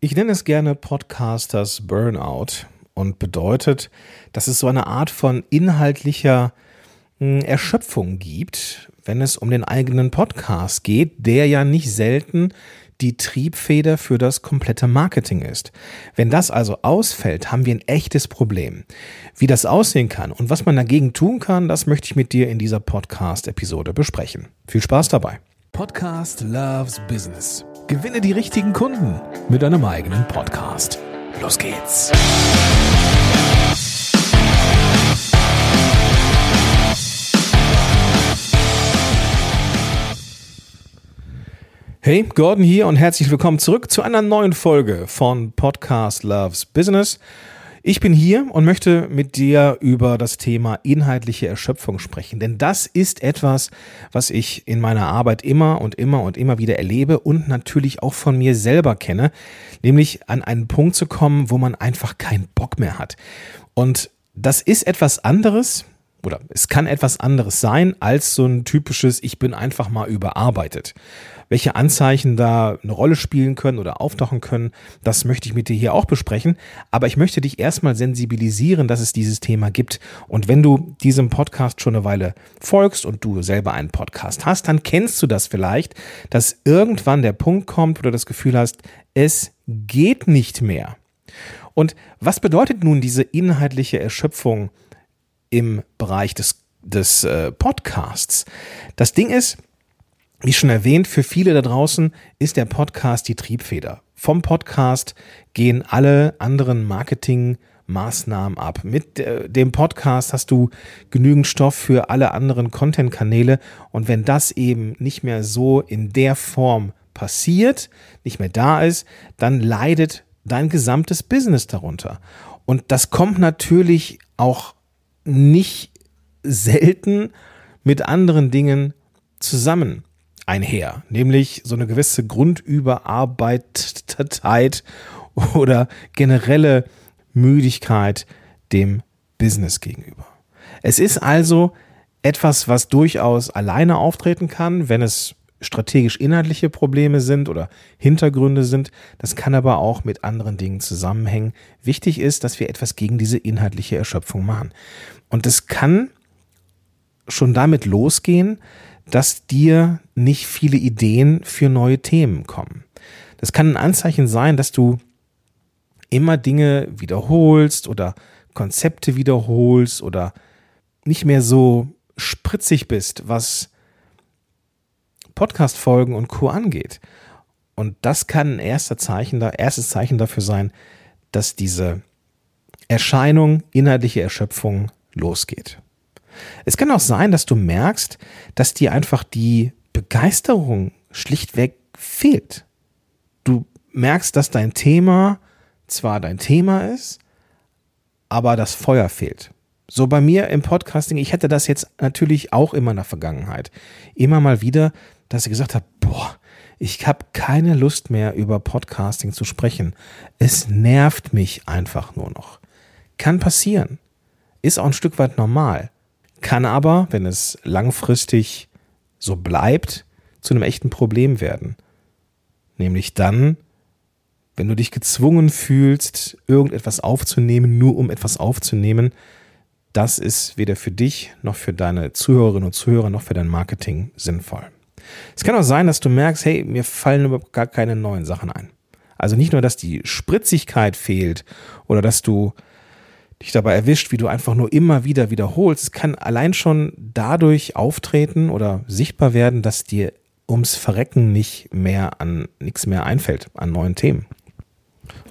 Ich nenne es gerne Podcasters Burnout und bedeutet, dass es so eine Art von inhaltlicher hm, Erschöpfung gibt, wenn es um den eigenen Podcast geht, der ja nicht selten die Triebfeder für das komplette Marketing ist. Wenn das also ausfällt, haben wir ein echtes Problem. Wie das aussehen kann und was man dagegen tun kann, das möchte ich mit dir in dieser Podcast-Episode besprechen. Viel Spaß dabei. Podcast Loves Business. Gewinne die richtigen Kunden mit deinem eigenen Podcast. Los geht's. Hey, Gordon hier und herzlich willkommen zurück zu einer neuen Folge von Podcast Loves Business. Ich bin hier und möchte mit dir über das Thema inhaltliche Erschöpfung sprechen, denn das ist etwas, was ich in meiner Arbeit immer und immer und immer wieder erlebe und natürlich auch von mir selber kenne, nämlich an einen Punkt zu kommen, wo man einfach keinen Bock mehr hat. Und das ist etwas anderes, oder es kann etwas anderes sein als so ein typisches, ich bin einfach mal überarbeitet. Welche Anzeichen da eine Rolle spielen können oder auftauchen können, das möchte ich mit dir hier auch besprechen. Aber ich möchte dich erstmal sensibilisieren, dass es dieses Thema gibt. Und wenn du diesem Podcast schon eine Weile folgst und du selber einen Podcast hast, dann kennst du das vielleicht, dass irgendwann der Punkt kommt, wo du das Gefühl hast, es geht nicht mehr. Und was bedeutet nun diese inhaltliche Erschöpfung im Bereich des, des äh, Podcasts? Das Ding ist, wie schon erwähnt, für viele da draußen ist der Podcast die Triebfeder. Vom Podcast gehen alle anderen Marketingmaßnahmen ab. Mit äh, dem Podcast hast du genügend Stoff für alle anderen Content-Kanäle. Und wenn das eben nicht mehr so in der Form passiert, nicht mehr da ist, dann leidet dein gesamtes Business darunter. Und das kommt natürlich auch nicht selten mit anderen Dingen zusammen einher, nämlich so eine gewisse Grundüberarbeitetheit oder generelle Müdigkeit dem Business gegenüber. Es ist also etwas, was durchaus alleine auftreten kann, wenn es strategisch inhaltliche Probleme sind oder Hintergründe sind. Das kann aber auch mit anderen Dingen zusammenhängen. Wichtig ist, dass wir etwas gegen diese inhaltliche Erschöpfung machen. Und es kann schon damit losgehen, dass dir nicht viele Ideen für neue Themen kommen. Das kann ein Anzeichen sein, dass du immer Dinge wiederholst oder Konzepte wiederholst oder nicht mehr so spritzig bist, was Podcast-Folgen und Co. angeht. Und das kann ein erster Zeichen, erstes Zeichen dafür sein, dass diese Erscheinung, inhaltliche Erschöpfung losgeht. Es kann auch sein, dass du merkst, dass dir einfach die Begeisterung schlichtweg fehlt. Du merkst, dass dein Thema zwar dein Thema ist, aber das Feuer fehlt. So bei mir im Podcasting, ich hätte das jetzt natürlich auch immer in der Vergangenheit. Immer mal wieder, dass ich gesagt habe, boah, ich habe keine Lust mehr über Podcasting zu sprechen. Es nervt mich einfach nur noch. Kann passieren. Ist auch ein Stück weit normal kann aber, wenn es langfristig so bleibt, zu einem echten Problem werden. Nämlich dann, wenn du dich gezwungen fühlst, irgendetwas aufzunehmen, nur um etwas aufzunehmen, das ist weder für dich noch für deine Zuhörerinnen und Zuhörer noch für dein Marketing sinnvoll. Es kann auch sein, dass du merkst, hey, mir fallen überhaupt gar keine neuen Sachen ein. Also nicht nur, dass die Spritzigkeit fehlt oder dass du dich dabei erwischt, wie du einfach nur immer wieder wiederholst. Es kann allein schon dadurch auftreten oder sichtbar werden, dass dir ums Verrecken nicht mehr an nichts mehr einfällt, an neuen Themen.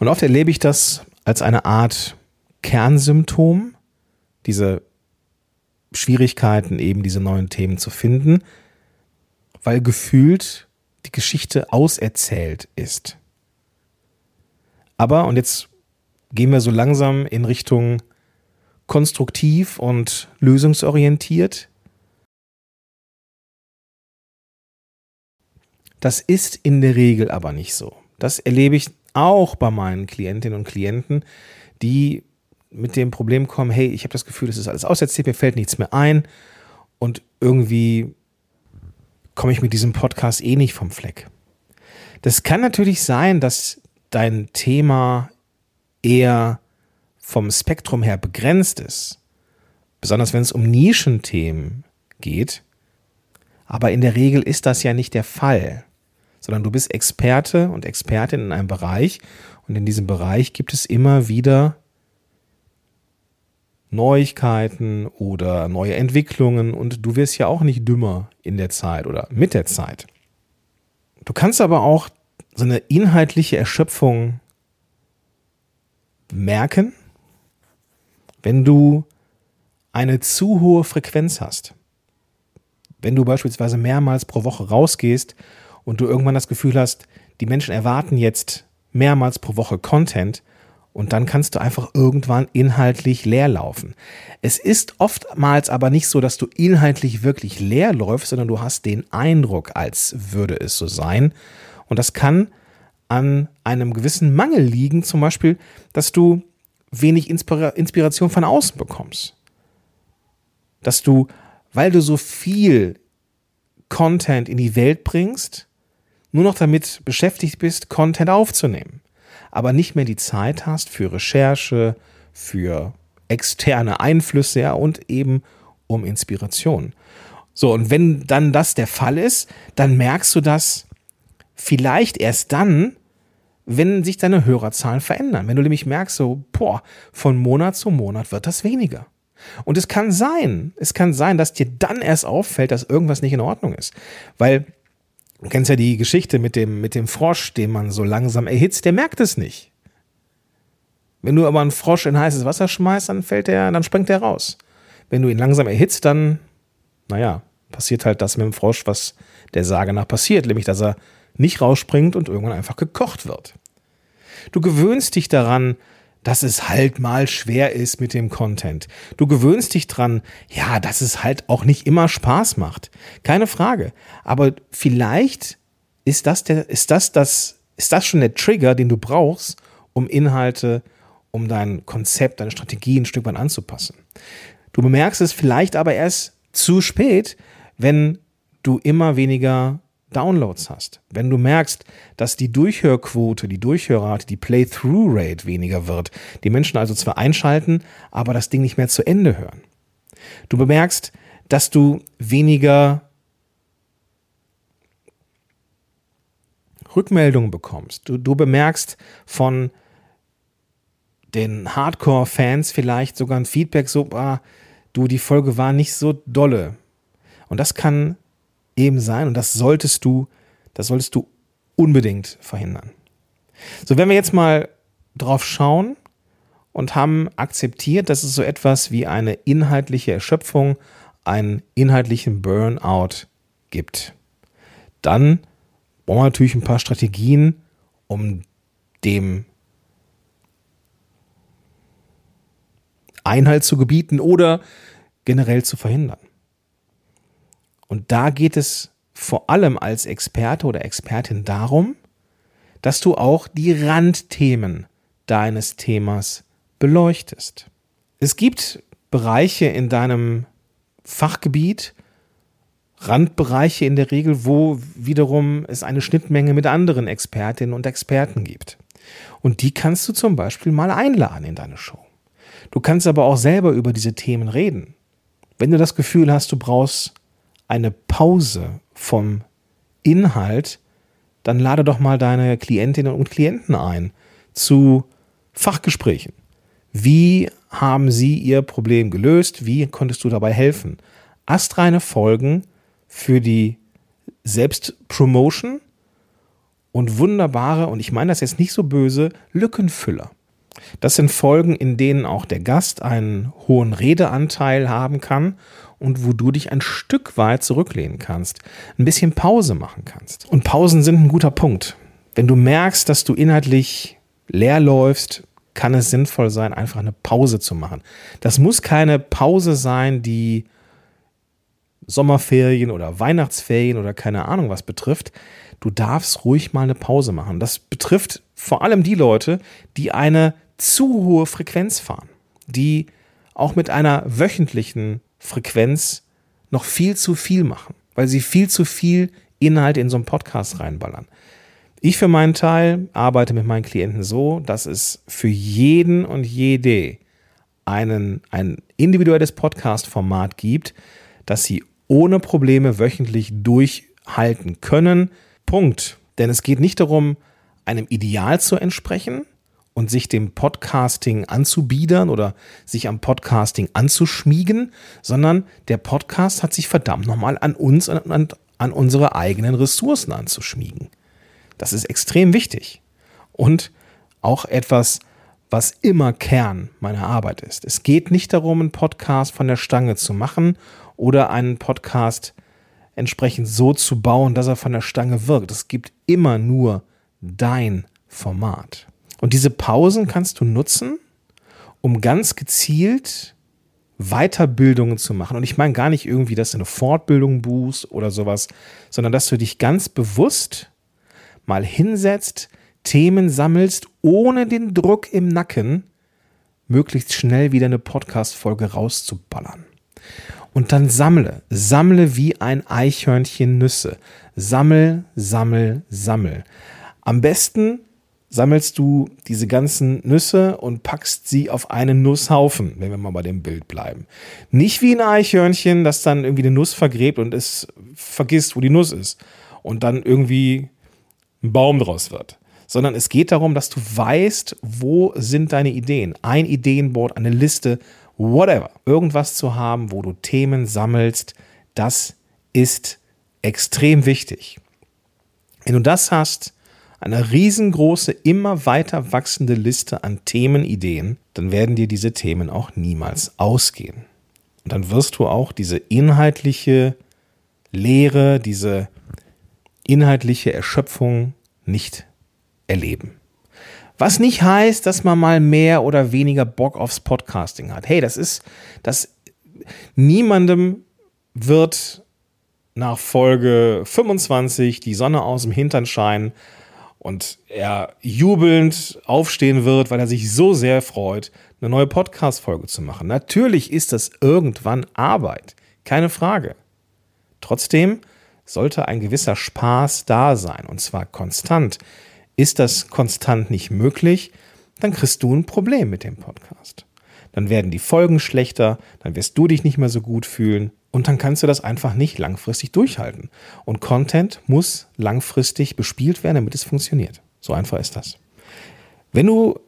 Und oft erlebe ich das als eine Art Kernsymptom, diese Schwierigkeiten, eben diese neuen Themen zu finden, weil gefühlt die Geschichte auserzählt ist. Aber, und jetzt gehen wir so langsam in Richtung konstruktiv und lösungsorientiert. Das ist in der Regel aber nicht so. Das erlebe ich auch bei meinen Klientinnen und Klienten, die mit dem Problem kommen, hey, ich habe das Gefühl, es ist alles auserzählt, mir fällt nichts mehr ein und irgendwie komme ich mit diesem Podcast eh nicht vom Fleck. Das kann natürlich sein, dass dein Thema eher vom Spektrum her begrenzt ist, besonders wenn es um Nischenthemen geht, aber in der Regel ist das ja nicht der Fall, sondern du bist Experte und Expertin in einem Bereich und in diesem Bereich gibt es immer wieder Neuigkeiten oder neue Entwicklungen und du wirst ja auch nicht dümmer in der Zeit oder mit der Zeit. Du kannst aber auch so eine inhaltliche Erschöpfung merken, wenn du eine zu hohe Frequenz hast. Wenn du beispielsweise mehrmals pro Woche rausgehst und du irgendwann das Gefühl hast, die Menschen erwarten jetzt mehrmals pro Woche Content und dann kannst du einfach irgendwann inhaltlich leer laufen. Es ist oftmals aber nicht so, dass du inhaltlich wirklich leer läufst, sondern du hast den Eindruck, als würde es so sein. Und das kann an einem gewissen Mangel liegen, zum Beispiel, dass du wenig Inspiration von außen bekommst. Dass du, weil du so viel Content in die Welt bringst, nur noch damit beschäftigt bist, Content aufzunehmen, aber nicht mehr die Zeit hast für Recherche, für externe Einflüsse ja, und eben um Inspiration. So, und wenn dann das der Fall ist, dann merkst du das vielleicht erst dann, wenn sich deine Hörerzahlen verändern. Wenn du nämlich merkst, so, boah, von Monat zu Monat wird das weniger. Und es kann sein, es kann sein, dass dir dann erst auffällt, dass irgendwas nicht in Ordnung ist. Weil, du kennst ja die Geschichte mit dem, mit dem Frosch, den man so langsam erhitzt, der merkt es nicht. Wenn du aber einen Frosch in heißes Wasser schmeißt, dann fällt der, dann springt der raus. Wenn du ihn langsam erhitzt, dann, naja, passiert halt das mit dem Frosch, was der Sage nach passiert, nämlich dass er nicht rausspringt und irgendwann einfach gekocht wird. Du gewöhnst dich daran, dass es halt mal schwer ist mit dem Content. Du gewöhnst dich dran, ja, dass es halt auch nicht immer Spaß macht. Keine Frage. Aber vielleicht ist das der, ist das das, ist das schon der Trigger, den du brauchst, um Inhalte, um dein Konzept, deine Strategie ein Stück weit anzupassen. Du bemerkst es vielleicht aber erst zu spät, wenn du immer weniger Downloads hast, wenn du merkst, dass die Durchhörquote, die Durchhörrate, die Play-Through-Rate weniger wird, die Menschen also zwar einschalten, aber das Ding nicht mehr zu Ende hören. Du bemerkst, dass du weniger Rückmeldungen bekommst. Du, du bemerkst von den Hardcore-Fans vielleicht sogar ein Feedback so, ah, du, die Folge war nicht so dolle. Und das kann eben sein und das solltest du, das solltest du unbedingt verhindern. So, wenn wir jetzt mal drauf schauen und haben akzeptiert, dass es so etwas wie eine inhaltliche Erschöpfung, einen inhaltlichen Burnout gibt, dann brauchen wir natürlich ein paar Strategien, um dem Einhalt zu gebieten oder generell zu verhindern. Und da geht es vor allem als Experte oder Expertin darum, dass du auch die Randthemen deines Themas beleuchtest. Es gibt Bereiche in deinem Fachgebiet, Randbereiche in der Regel, wo wiederum es eine Schnittmenge mit anderen Expertinnen und Experten gibt. Und die kannst du zum Beispiel mal einladen in deine Show. Du kannst aber auch selber über diese Themen reden. Wenn du das Gefühl hast, du brauchst eine Pause vom Inhalt, dann lade doch mal deine Klientinnen und Klienten ein zu Fachgesprächen. Wie haben sie ihr Problem gelöst? Wie konntest du dabei helfen? Astreine Folgen für die Selbstpromotion und wunderbare, und ich meine das jetzt nicht so böse, Lückenfüller. Das sind Folgen, in denen auch der Gast einen hohen Redeanteil haben kann und wo du dich ein Stück weit zurücklehnen kannst, ein bisschen Pause machen kannst. Und Pausen sind ein guter Punkt. Wenn du merkst, dass du inhaltlich leer läufst, kann es sinnvoll sein, einfach eine Pause zu machen. Das muss keine Pause sein, die Sommerferien oder Weihnachtsferien oder keine Ahnung was betrifft. Du darfst ruhig mal eine Pause machen. Das betrifft vor allem die Leute, die eine zu hohe Frequenz fahren, die auch mit einer wöchentlichen Frequenz noch viel zu viel machen, weil sie viel zu viel Inhalt in so einen Podcast reinballern. Ich für meinen Teil arbeite mit meinen Klienten so, dass es für jeden und jede einen, ein individuelles Podcast-Format gibt, das sie ohne Probleme wöchentlich durchhalten können. Punkt. Denn es geht nicht darum, einem Ideal zu entsprechen und sich dem Podcasting anzubiedern oder sich am Podcasting anzuschmiegen, sondern der Podcast hat sich verdammt nochmal an uns und an, an unsere eigenen Ressourcen anzuschmiegen. Das ist extrem wichtig und auch etwas, was immer Kern meiner Arbeit ist. Es geht nicht darum, einen Podcast von der Stange zu machen oder einen Podcast entsprechend so zu bauen, dass er von der Stange wirkt. Es gibt immer nur dein Format. Und diese Pausen kannst du nutzen, um ganz gezielt Weiterbildungen zu machen. Und ich meine gar nicht irgendwie, dass du eine Fortbildung buchst oder sowas, sondern dass du dich ganz bewusst mal hinsetzt, Themen sammelst, ohne den Druck im Nacken, möglichst schnell wieder eine Podcast-Folge rauszuballern. Und dann sammle, sammle wie ein Eichhörnchen Nüsse. Sammel, sammel, sammel. Am besten sammelst du diese ganzen Nüsse und packst sie auf einen Nusshaufen, wenn wir mal bei dem Bild bleiben. Nicht wie ein Eichhörnchen, das dann irgendwie eine Nuss vergräbt und es vergisst, wo die Nuss ist und dann irgendwie ein Baum draus wird. Sondern es geht darum, dass du weißt, wo sind deine Ideen. Ein Ideenboard, eine Liste, whatever. Irgendwas zu haben, wo du Themen sammelst, das ist extrem wichtig. Wenn du das hast, eine riesengroße, immer weiter wachsende Liste an Themenideen, dann werden dir diese Themen auch niemals ausgehen. Und dann wirst du auch diese inhaltliche Lehre, diese inhaltliche Erschöpfung nicht erleben. Was nicht heißt, dass man mal mehr oder weniger Bock aufs Podcasting hat. Hey, das ist, das niemandem wird nach Folge 25 die Sonne aus dem Hintern scheinen und er jubelnd aufstehen wird, weil er sich so sehr freut, eine neue Podcast-Folge zu machen. Natürlich ist das irgendwann Arbeit, keine Frage. Trotzdem sollte ein gewisser Spaß da sein und zwar konstant. Ist das konstant nicht möglich, dann kriegst du ein Problem mit dem Podcast. Dann werden die Folgen schlechter, dann wirst du dich nicht mehr so gut fühlen und dann kannst du das einfach nicht langfristig durchhalten. Und Content muss langfristig bespielt werden, damit es funktioniert. So einfach ist das. Wenn du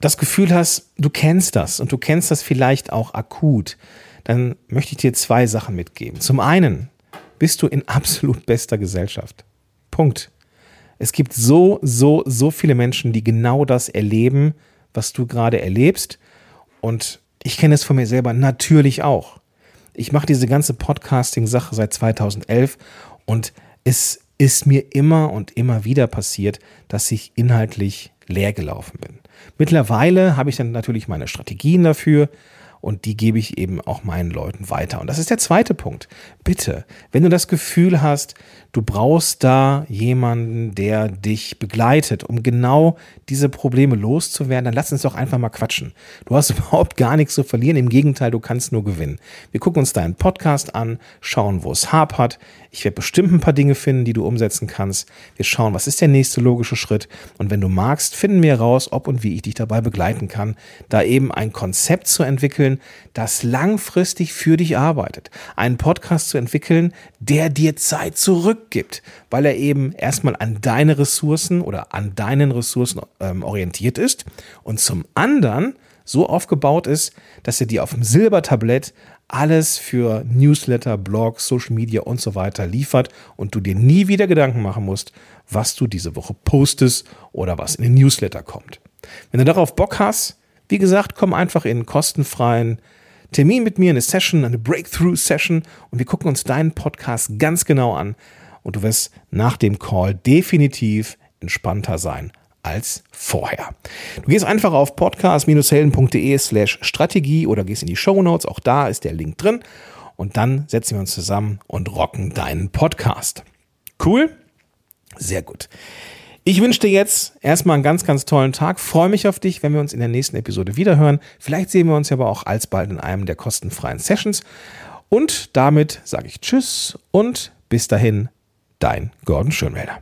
das Gefühl hast, du kennst das und du kennst das vielleicht auch akut, dann möchte ich dir zwei Sachen mitgeben. Zum einen bist du in absolut bester Gesellschaft. Punkt. Es gibt so, so, so viele Menschen, die genau das erleben, was du gerade erlebst. Und ich kenne es von mir selber natürlich auch. Ich mache diese ganze Podcasting-Sache seit 2011 und es ist mir immer und immer wieder passiert, dass ich inhaltlich leer gelaufen bin. Mittlerweile habe ich dann natürlich meine Strategien dafür und die gebe ich eben auch meinen Leuten weiter. Und das ist der zweite Punkt. Bitte, wenn du das Gefühl hast, du brauchst da jemanden, der dich begleitet, um genau diese Probleme loszuwerden, dann lass uns doch einfach mal quatschen. Du hast überhaupt gar nichts zu verlieren. Im Gegenteil, du kannst nur gewinnen. Wir gucken uns deinen Podcast an, schauen, wo es hapert. Ich werde bestimmt ein paar Dinge finden, die du umsetzen kannst. Wir schauen, was ist der nächste logische Schritt. Und wenn du magst, finden wir heraus, ob und wie ich dich dabei begleiten kann, da eben ein Konzept zu entwickeln, entwickeln, das langfristig für dich arbeitet. Einen Podcast zu entwickeln, der dir Zeit zurückgibt, weil er eben erstmal an deine Ressourcen oder an deinen Ressourcen ähm, orientiert ist und zum anderen so aufgebaut ist, dass er dir auf dem Silbertablett alles für Newsletter, Blogs, Social Media und so weiter liefert und du dir nie wieder Gedanken machen musst, was du diese Woche postest oder was in den Newsletter kommt. Wenn du darauf Bock hast, wie gesagt, komm einfach in einen kostenfreien Termin mit mir, eine Session, eine Breakthrough-Session und wir gucken uns deinen Podcast ganz genau an und du wirst nach dem Call definitiv entspannter sein als vorher. Du gehst einfach auf podcast-helden.de slash Strategie oder gehst in die Show Notes, auch da ist der Link drin und dann setzen wir uns zusammen und rocken deinen Podcast. Cool? Sehr gut. Ich wünsche dir jetzt erstmal einen ganz, ganz tollen Tag. Freue mich auf dich, wenn wir uns in der nächsten Episode wiederhören. Vielleicht sehen wir uns aber auch alsbald in einem der kostenfreien Sessions. Und damit sage ich Tschüss und bis dahin, dein Gordon Schönwälder.